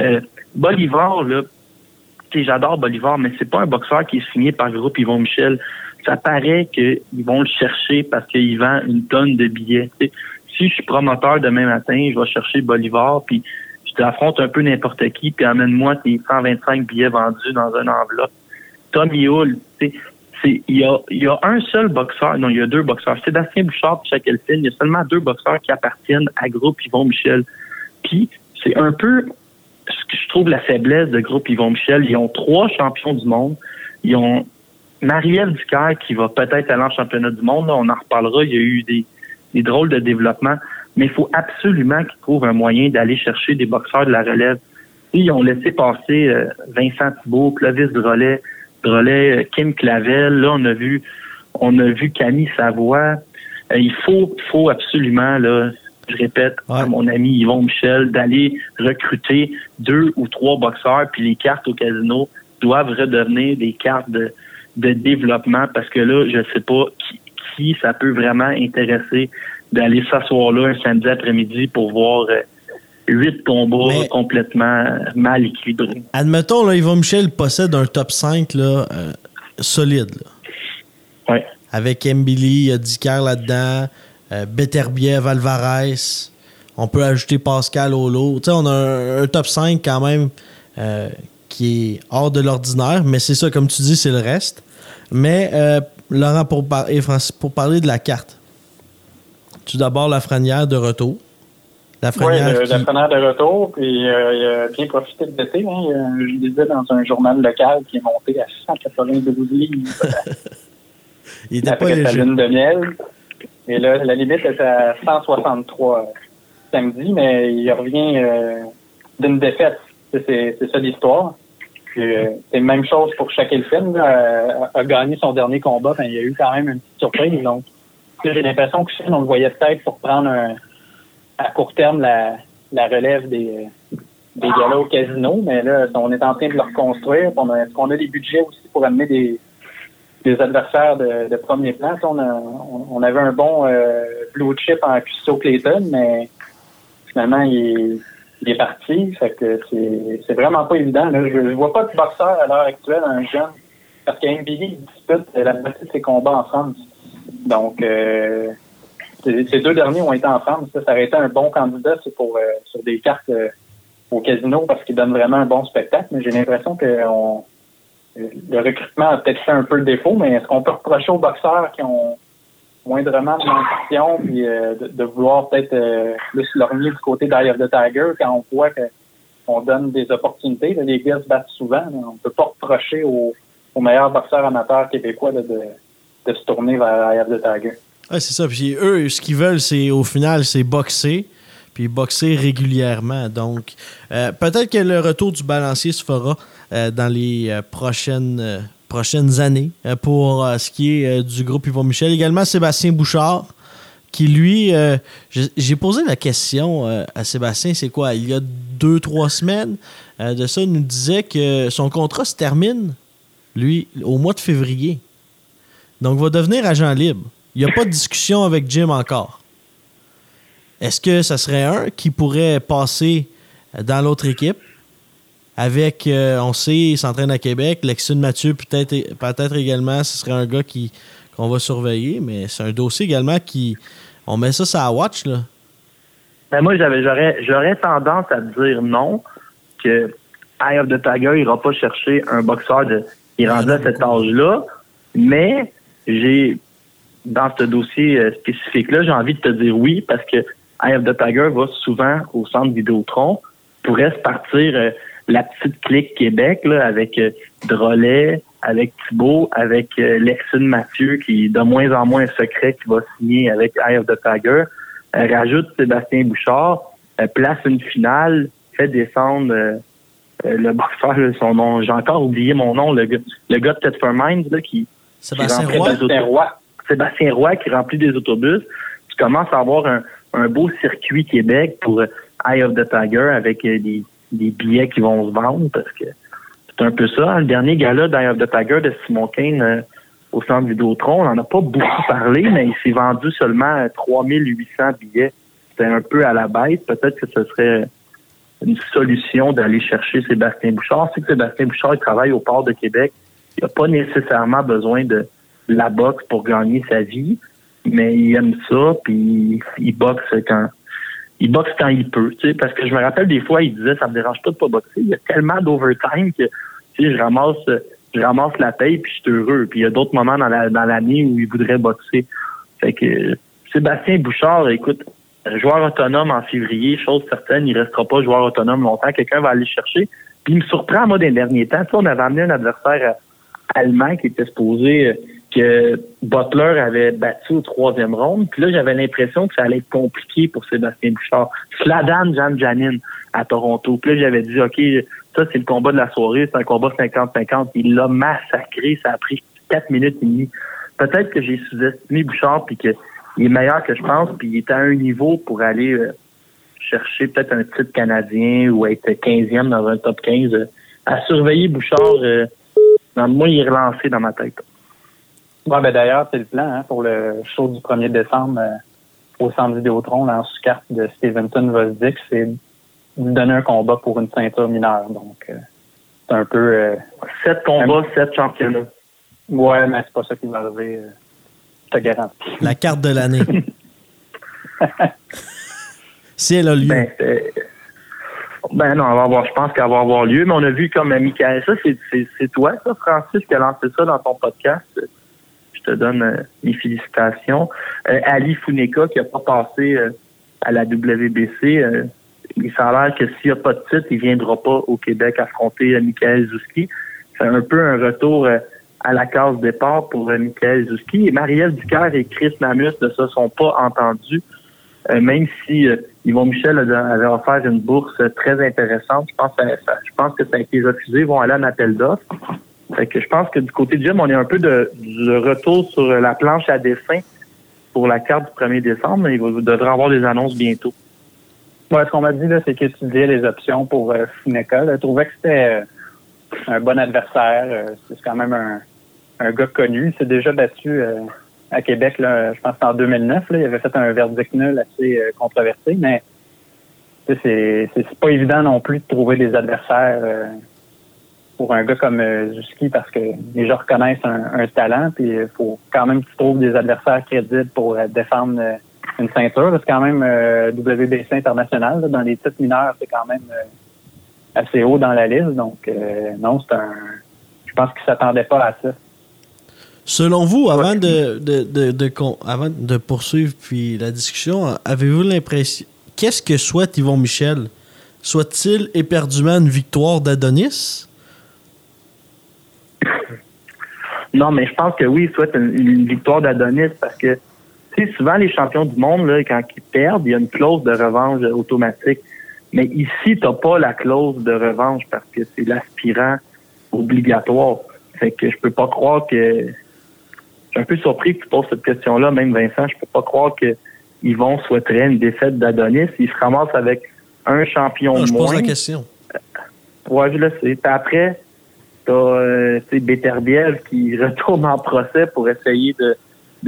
Euh, Bolivar, là, j'adore Bolivar, mais c'est pas un boxeur qui est signé par le groupe Yvon Michel. Ça paraît qu'ils vont le chercher parce qu'il vend une tonne de billets. Si je suis promoteur demain matin, je vais chercher Bolivar, puis je t'affronte un peu n'importe qui, puis amène-moi tes 125 billets vendus dans une enveloppe. Tommy Hull, tu sais, il y a, un seul boxeur, non, il y a deux boxeurs. Sébastien Bouchard et Elfin, il y a seulement deux boxeurs qui appartiennent à groupe Yvon Michel. Puis c'est un peu ce que je trouve la faiblesse de groupe Yvon Michel. Ils ont trois champions du monde. Ils ont Marie-Ève Ducaire qui va peut-être aller en championnat du monde. On en reparlera. Il y a eu des, des drôles de développement. Mais il faut absolument qu'ils trouvent un moyen d'aller chercher des boxeurs de la relève. Ils ont laissé passer euh, Vincent Thibault, Clovis Drolet, Drolet, euh, Kim Clavel. Là, on a vu on a vu Camille Savoie. Euh, il faut, faut absolument, là, je répète, Ouais. à mon ami Yvon Michel, d'aller recruter deux ou trois boxeurs, puis les cartes au casino doivent redevenir des cartes de, de développement parce que là, je sais pas qui, qui ça peut vraiment intéresser d'aller s'asseoir là un samedi après-midi pour voir euh, huit combats Mais- complètement mal équilibrés. Admettons, là, Yvon Michel possède un top 5 là, euh, solide. là. Ouais. Avec Mbili, il y a Dicker là-dedans, euh, Beterbiev, Alvarez. On peut ajouter Pascal Olo. On a un, un top 5 quand même euh, qui est hors de l'ordinaire, mais c'est ça, comme tu dis, c'est le reste. Mais, euh, Laurent, pour, par- et Francis, pour parler de la carte, tout d'abord, la franière de retour. La Oui, franière le, qui- le preneur de retour, puis euh, il a bien profité de l'été. Hein. Je lisais dans un journal local qui est monté à 192 livres il était pas après sa léger. lune de miel. Et là, la limite était à 163 samedi, mais il revient euh, d'une défaite. C'est ça l'histoire. Puis, euh, C'est la même chose pour Shaquille Elfin. là, a, gagné son dernier combat. Il y a eu quand même une petite surprise. Donc, j'ai l'impression que on le voyait peut-être pour prendre un- à court terme la, la relève des, des galas au casino. Mais là, on est en train de le reconstruire. Est-ce qu'on a des budgets aussi pour amener des, des adversaires de, de premier plan? On, a- on avait un bon euh, blue chip en Custo Clayton, mais finalement, il est, il est parti. Fait que c'est vraiment pas évident. Là. Je, vois pas de boxeur à l'heure actuelle, un jeune, parce qu'NBA, il dispute la moitié de ses combats en France. Donc, euh, ces deux derniers ont été en France. Ça, ça aurait été un bon candidat pour euh, sur des cartes euh, au casino parce qu'il donne vraiment un bon spectacle. Mais j'ai l'impression que on- le recrutement a peut-être fait un peu le défaut, mais est-ce qu'on peut reprocher aux boxeurs qui ont moindrement de l'ambition, puis euh, de, de, vouloir peut-être euh, plus lorgner du côté of the Tiger quand on voit qu'on donne des opportunités. Les gars se battent souvent. On peut pas reprocher aux, meilleurs boxeurs amateurs québécois de, de, se tourner vers of the Tiger. C'est ça. Puis eux, ce qu'ils veulent, c'est au final, c'est boxer puis boxer régulièrement. Donc, euh, peut-être que le retour du balancier se fera euh, dans les prochaines, prochaines années pour ce qui est du groupe Yvon Michel. Également, Sébastien Bouchard, qui lui, j'ai posé la question à Sébastien, c'est quoi, il y a deux, trois semaines de ça, il nous disait que son contrat se termine, lui, au mois de février. Donc, il va devenir agent libre. Il n'y a pas de discussion avec Jim encore. Est-ce que ça serait un qui pourrait passer dans l'autre équipe? Avec, euh, on sait, il s'entraîne à Québec. Lexune Mathieu, peut-être peut également, ce serait un gars qui qu'on va surveiller, mais c'est un dossier également qui. On met ça sur la watch, là. Ben moi, j'avais, j'aurais, j'aurais tendance à dire non, que Eye of the Tiger n'ira pas chercher un boxeur de, qui est rendu à cet âge-là, mais j'ai, dans ce dossier euh, spécifique-là, j'ai envie de te dire oui, parce que Eye of the Tiger va souvent au centre Vidéotron, pourrait se partir euh, la petite clique Québec là, avec euh, Drolet, avec Thibault, avec euh, Lexine Mathieu, qui est de moins en moins secret qui va signer avec Eye of the Tiger. rajoute Sébastien Bouchard, place une finale, fait descendre le boxeur, son nom, j'ai encore oublié mon nom, le, le gars de Ted for Minds, là, qui, Sébastien Roy. Sébastien Roy qui remplit des autobus. Tu commences à avoir un, un beau circuit Québec pour Eye of the Tiger avec euh, des, des billets qui vont se vendre parce que c'est un peu ça. Le dernier gala d'Eye of the Tiger de Simon Kane euh, au centre Vidéotron, on n'en a pas beaucoup parlé, mais il s'est vendu seulement 3800 billets. C'était un peu à la baisse. Peut-être que ce serait une solution d'aller chercher Sébastien Bouchard. C'est que Sébastien Bouchard il travaille au port de Québec. Il n'a pas nécessairement besoin de la boxe pour gagner sa vie mais il aime ça, puis il boxe quand il boxe quand il peut, parce que je me rappelle des fois, il disait ça me dérange pas de pas boxer. Il y a tellement d'overtime que je ramasse je ramasse la paye puis je suis heureux. Puis il y a d'autres moments dans la dans l'année où il voudrait boxer. Fait que Sébastien Bouchard, écoute, joueur autonome en février, chose certaine, il restera pas joueur autonome longtemps. Quelqu'un va aller chercher. Puis il me surprend, moi, des derniers temps. Tu sais, on avait amené un adversaire allemand qui était supposé que Butler avait battu au troisième round. Puis là, j'avais l'impression que ça allait être compliqué pour Sébastien Bouchard. Sladan Jan Janin à Toronto. Puis là, j'avais dit, OK, ça, c'est le combat de la soirée. C'est un combat 50-50. Il l'a massacré. Ça a pris quatre minutes et demie. Peut-être que j'ai sous-estimé Bouchard puis qu'il est meilleur que je pense. Puis il est à un niveau pour aller euh, chercher peut-être un titre canadien ou être 15e dans un top 15. à surveiller Bouchard, euh, moi, il est relancé dans ma tête. Ouais, ben d'ailleurs, c'est le plan hein, pour le show du 1er décembre euh, au centre Vidéotron, dans sous carte de Stevenson Vosdick, c'est de donner un combat pour une ceinture mineure. Donc, euh, c'est un peu... Euh, sept combats, sept championnats. Ouais, mais c'est pas ça qui va arriver. je te garantis. La carte de l'année. si elle a lieu. Ben, ben non, va avoir, je pense qu'elle va avoir lieu, mais on a vu comme Michael, ça, c'est toi, ça, Francis, qui a lancé ça dans ton podcast je te donne euh, mes félicitations. Euh, Ali Funeka, qui n'a pas passé euh, à la WBC, il l'air que s'il n'y a pas de titre, il ne viendra pas au Québec affronter Michael Zouski. C'est un peu un retour à la case départ pour Michael Zouski. Et Marielle Ducaire et Chris Namus ne se sont pas entendus, même si Yvon Michel avait offert une bourse très intéressante. Je pense, que ça, je pense que vont aller en appel d'offres. Fait que je pense que du côté de Jim, on est un peu de, retour sur la planche à dessin pour la carte du 1er décembre, mais il devrait avoir des annonces bientôt. Ouais, ce qu'on m'a dit, là, c'est qu'étudier les options pour euh, Funeka. Je trouvais que c'était euh, un bon adversaire. Euh, c'est quand même un, un gars connu. Il s'est déjà battu euh, à Québec, là, je pense en 2009. Là, il avait fait un verdict nul assez controversé, mais c'est pas évident non plus de trouver des adversaires pour un gars comme euh, Zuski parce que les gens reconnaissent un, talent, puis il faut quand même que tu trouves des adversaires crédibles pour euh, défendre euh, une ceinture. C'est quand même WBC international. dans les titres mineurs, c'est quand même assez haut dans la liste. Donc non, c'est un. Je pense qu'il s'attendait pas à ça. Selon vous, avant de, de, de, avant de poursuivre puis la discussion, avez-vous l'impression. Qu'est-ce que souhaite Yvon Michel? Souhaite-t-il éperdument une victoire d'Adonis? Non, mais je pense que oui, il souhaite une, une victoire d'Adonis parce que, tu sais, souvent, les champions du monde, là, quand ils perdent, il y a une clause de revanche automatique. Mais ici, t'as pas la clause de revanche parce que c'est l'aspirant obligatoire. Fait que je peux pas croire que... Je suis un peu surpris que tu poses cette question-là, même Vincent. Je peux pas croire que Yvon souhaiterait une défaite d'Adonis. Il se ramasse avec un champion Non, de Je pose moins. la question. Ouais, je le sais. Puis après, t'as euh, Beterbiev qui retourne en procès pour essayer de,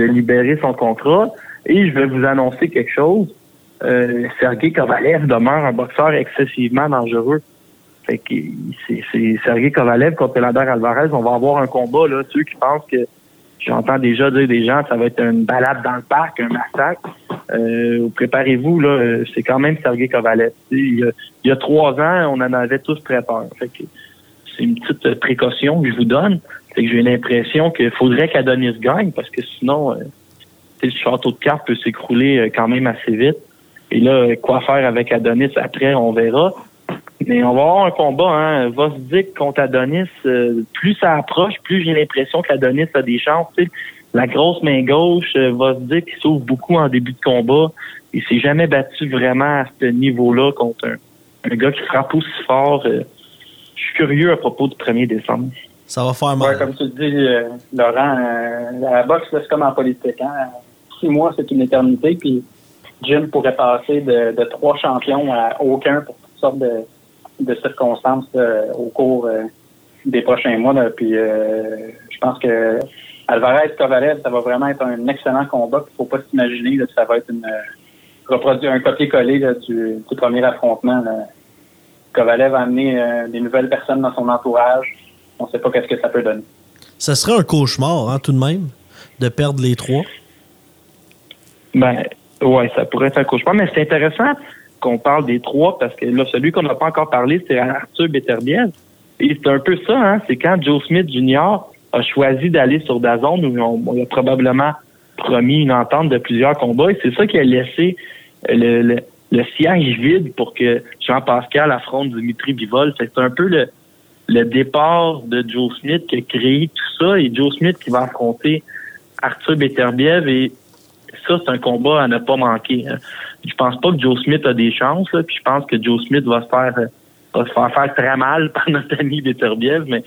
libérer son contrat. Et je vais vous annoncer quelque chose. Euh, Sergei Kovalev demeure un boxeur excessivement dangereux. Fait que c'est, Sergei Kovalev contre Elander Alvarez. On va avoir un combat, là. Ceux qui pensent que j'entends déjà dire des gens, ça va être une balade dans le parc, un massacre. Euh, préparez-vous, là. euh, C'est quand même Sergei Kovalev. Il y, a, trois ans, on en avait tous très peur. C'est une petite euh, précaution que je vous donne. C'est que j'ai l'impression qu'il faudrait qu'Adonis gagne parce que sinon, euh, le château de cartes peut s'écrouler euh, quand même assez vite. Et là, euh, quoi faire avec Adonis après, on verra. Mais on va avoir un combat, hein. Vosdick contre Adonis. plus ça approche, plus j'ai l'impression qu'Adonis a des chances. La grosse main gauche, Vosdick s'ouvre beaucoup en début de combat. Il s'est jamais battu vraiment à ce niveau-là contre un, un gars qui frappe aussi fort. Je suis curieux à propos du 1er décembre. Ça va faire Ouais, mal. comme tu le dis, euh, Laurent, euh, la boxe, c'est comme en politique. Hein? Six mois, c'est une éternité. Puis Jim pourrait passer de, de trois champions à aucun pour toutes sortes de, de circonstances euh, au cours des prochains mois. là. Puis je pense que Alvarez Kovalev, ça va vraiment être un excellent combat. Il faut pas s'imaginer que ça va être une un copier-coller du, du premier affrontement. là. Kovalev a amené euh, des nouvelles personnes dans son entourage. On ne sait pas qu'est-ce que ça peut donner. Ça serait un cauchemar, hein, tout de même, de perdre les trois. Ben, ouais, ça pourrait être un cauchemar, mais c'est intéressant qu'on parle des trois parce que là, celui qu'on n'a pas encore parlé, c'est Arthur Beterbiev. Et c'est un peu ça, hein, c'est quand Joe Smith Jr. a choisi d'aller sur Dazon où on, on a probablement promis une entente de plusieurs combats et c'est ça qui a laissé le, le, le siège vide pour que Jean-Pascal affronte Dimitri Bivol. C'est un peu le, le départ de Joe Smith qui a créé tout ça et Joe Smith qui va affronter Arthur Beterbiev et ça, c'est un combat à ne pas manquer. hein. Je pense pas que Joe Smith a des chances, là, puis je pense que Joe Smith va se faire va se faire faire très mal par notre ami Beterbiev, mais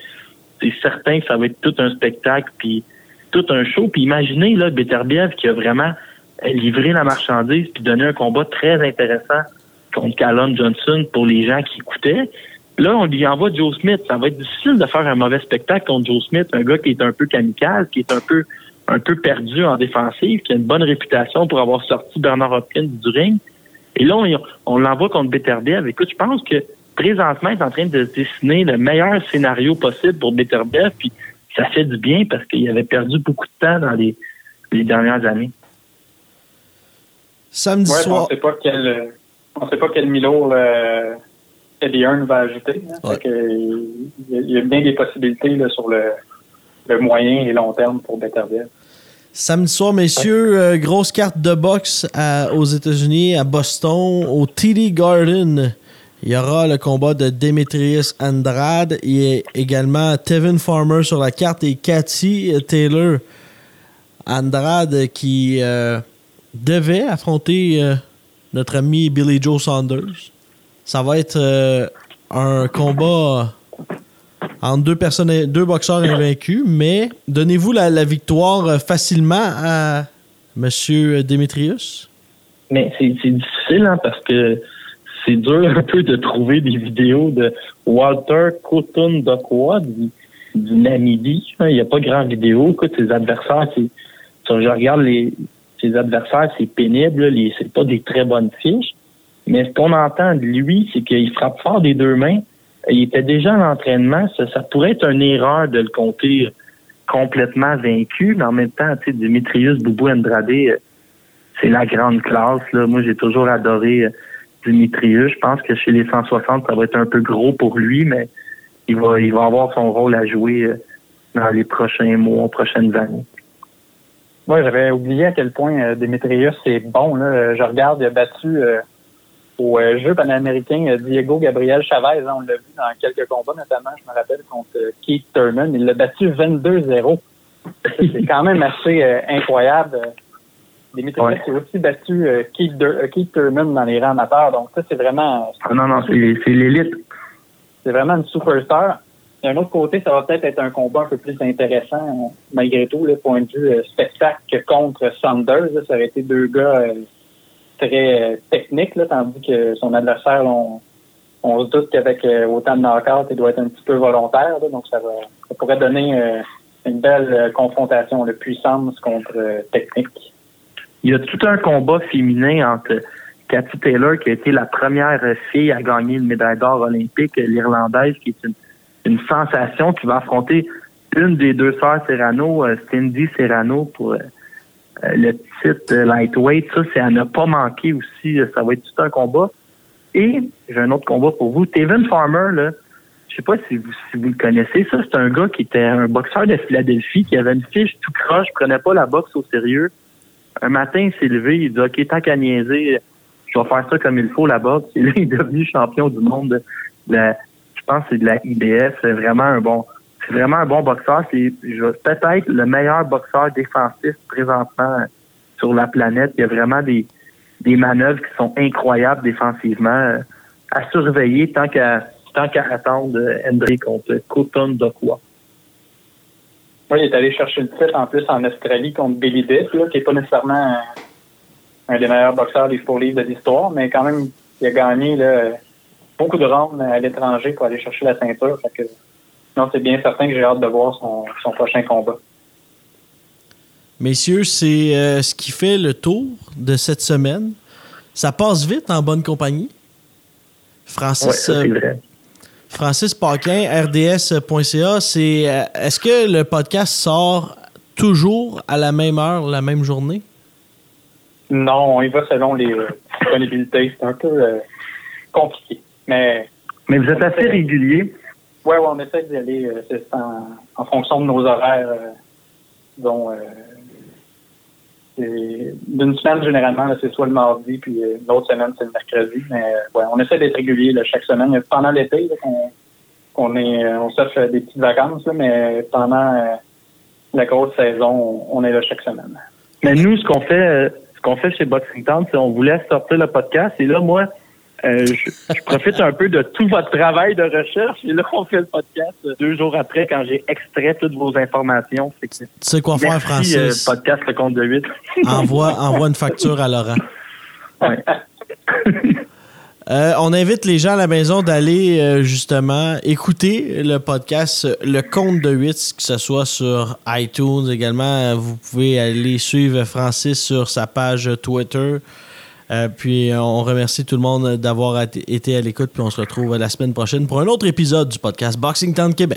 c'est certain que ça va être tout un spectacle, puis tout un show. Puis imaginez là, Beterbiev qui a vraiment livré la marchandise puis donné un combat très intéressant contre Callum Johnson pour les gens qui écoutaient. Là, on lui envoie Joe Smith. Ça va être difficile de faire un mauvais spectacle contre Joe Smith, un gars qui est un peu kamikaze, qui est un peu un peu perdu en défensive, qui a une bonne réputation pour avoir sorti Bernard Hopkins du ring. Et là, on, l'envoie contre Beterbiev. Écoute, je pense que présentement, il est en train de dessiner le meilleur scénario possible pour Beterbiev, puis ça fait du bien parce qu'il avait perdu beaucoup de temps dans les, les dernières années. Samedi Ouais, soir. on sait pas quel euh, on sait pas quel Milo euh, Eddie Hearn va ajouter. hein. Ouais. Il y a- il y a bien des possibilités là, sur le, le moyen et long terme pour Beterbiev. Samedi soir, messieurs, euh, grosse carte de boxe à- aux États-Unis, à Boston, au TD Garden. Il y aura le combat de Demetrius Andrade. Il y a également Tevin Farmer sur la carte et Cathy Taylor. Andrade qui euh, devait affronter euh, notre ami Billy Joe Saunders. Ça va être euh, un combat entre deux personnes, deux boxeurs invaincus, mais donnez-vous la, victoire euh, facilement à Monsieur Demetrius? Mais c'est difficile hein, parce que c'est dur un peu de trouver des vidéos de Walter Cotton Dokwa du, du Namibie. hein. Il n'y a pas grand vidéo. Écoute, ses adversaires, c'est, je regarde les, ses adversaires, c'est pénible. C'est pas des très bonnes fiches. Mais ce qu'on entend de lui, c'est qu'il frappe fort des deux mains. Il était déjà en entraînement. Ça, pourrait être une erreur de le compter complètement vaincu. Mais en même temps, Dimitrius Boubou Andrade, euh, c'est la grande classe. Moi, j'ai toujours adoré euh, Dimitrius. Je pense que chez les 160, ça va être un peu gros pour lui, mais il va, il va avoir son rôle à jouer euh, dans les prochains mois, prochaines années. Moi, j'avais oublié à quel point euh, Demetrius c'est bon. Là. Je regarde, il a battu euh, au euh, jeu panaméricain euh, Diego Gabriel Chavez. hein, on l'a vu dans quelques combats, notamment, je me rappelle, contre Keith Thurman. Il l'a battu 22-0. c'est quand même assez euh, incroyable. Demetrius Ouais. a aussi battu euh, Keith, euh, Keith Thurman dans les rangs amateurs. Donc ça, c'est vraiment Ah non, non, c'est l'élite. c'est vraiment une superstar. D'un autre côté, ça va peut-être être un combat un peu plus intéressant, malgré tout, le point de vue euh, spectacle contre Sanders. là. ça aurait été deux gars euh, très euh, techniques, tandis que son adversaire, on, se doute qu'avec autant de knockouts, il doit être un petit peu volontaire. donc, ça, va, pourrait donner une belle confrontation de puissance contre technique. Il y a tout un combat féminin entre Cathy Taylor, qui a été la première fille à gagner une médaille d'or olympique, l'Irlandaise, qui est une, une sensation, qui va affronter une des deux sœurs Serrano, euh, Cindy Serrano, pour euh, euh, le titre lightweight. Ça, c'est à ne pas manquer aussi. Ça va être tout un combat. Et j'ai un autre combat pour vous. Taven Farmer, là, je sais pas si vous, si vous le connaissez. Ça, c'est un gars qui était un boxeur de Philadelphie, qui avait une fiche tout croche, prenait pas la boxe au sérieux. Un matin, il s'est levé, il dit OK, tant qu'à niaiser, je vais faire ça comme il faut la boxe. Et là, il est devenu champion du monde de, la, pense que c'est de la IBF. C'est vraiment un bon, c'est vraiment un bon boxeur. C'est je- peut-être le meilleur boxeur défensif présentement sur la planète. Il y a vraiment des, des manœuvres qui sont incroyables défensivement euh, à surveiller tant qu'à tant qu'à attendre euh, Hendry contre Cotton Dokwa. Oui, il est allé chercher le titre en plus en Australie contre Billy Dick, là, qui n'est pas nécessairement un, des meilleurs boxeurs des four de l'histoire, mais quand même, il a gagné là, beaucoup de rounds à l'étranger pour aller chercher la ceinture. Fait que, non, c'est bien certain que j'ai hâte de voir son, son prochain combat. Messieurs, c'est euh, ce qui fait le tour de cette semaine. Ça passe vite en bonne compagnie. Ouais, Francis, euh. Francis Paquin, rds.ca, c'est euh, est-ce que le podcast sort toujours à la même heure, la même journée? Non, on y va selon les euh, disponibilités. C'est un peu euh, compliqué. Mais Mais vous êtes assez régulier. ouais, ouais, on essaie d'y aller euh, c'est en, en fonction de nos horaires, euh, dont euh, d'une semaine généralement, c'est soit le mardi, puis euh, l'autre semaine, c'est le mercredi. Mais euh, ouais, on essaie d'être régulier là, chaque semaine. Pendant l'été, qu'on qu'on est, on s'offre des petites vacances, là, mais pendant la grosse saison, on, on est là chaque semaine. Mais nous, ce qu'on fait, ce qu'on fait chez Boxing Town, c'est on vous laisse sortir le podcast. Et là, moi, euh, je, je profite un peu de tout votre travail de recherche. Et là, on fait le podcast euh, deux jours après quand j'ai extrait toutes vos informations. Que- Tu sais quoi faire, euh, Francis? podcast Le Compte de 8. envoie, envoie une facture à Laurent. Ouais. Euh, on invite les gens à la maison d'aller euh, justement écouter le podcast euh, Le Compte de 8, que ce soit sur iTunes également. Euh, Vous pouvez aller suivre Francis sur sa page Twitter. Euh, puis euh, on remercie tout le monde d'avoir été été à l'écoute. Puis on se retrouve la semaine prochaine pour un autre épisode du podcast Boxing Town Québec.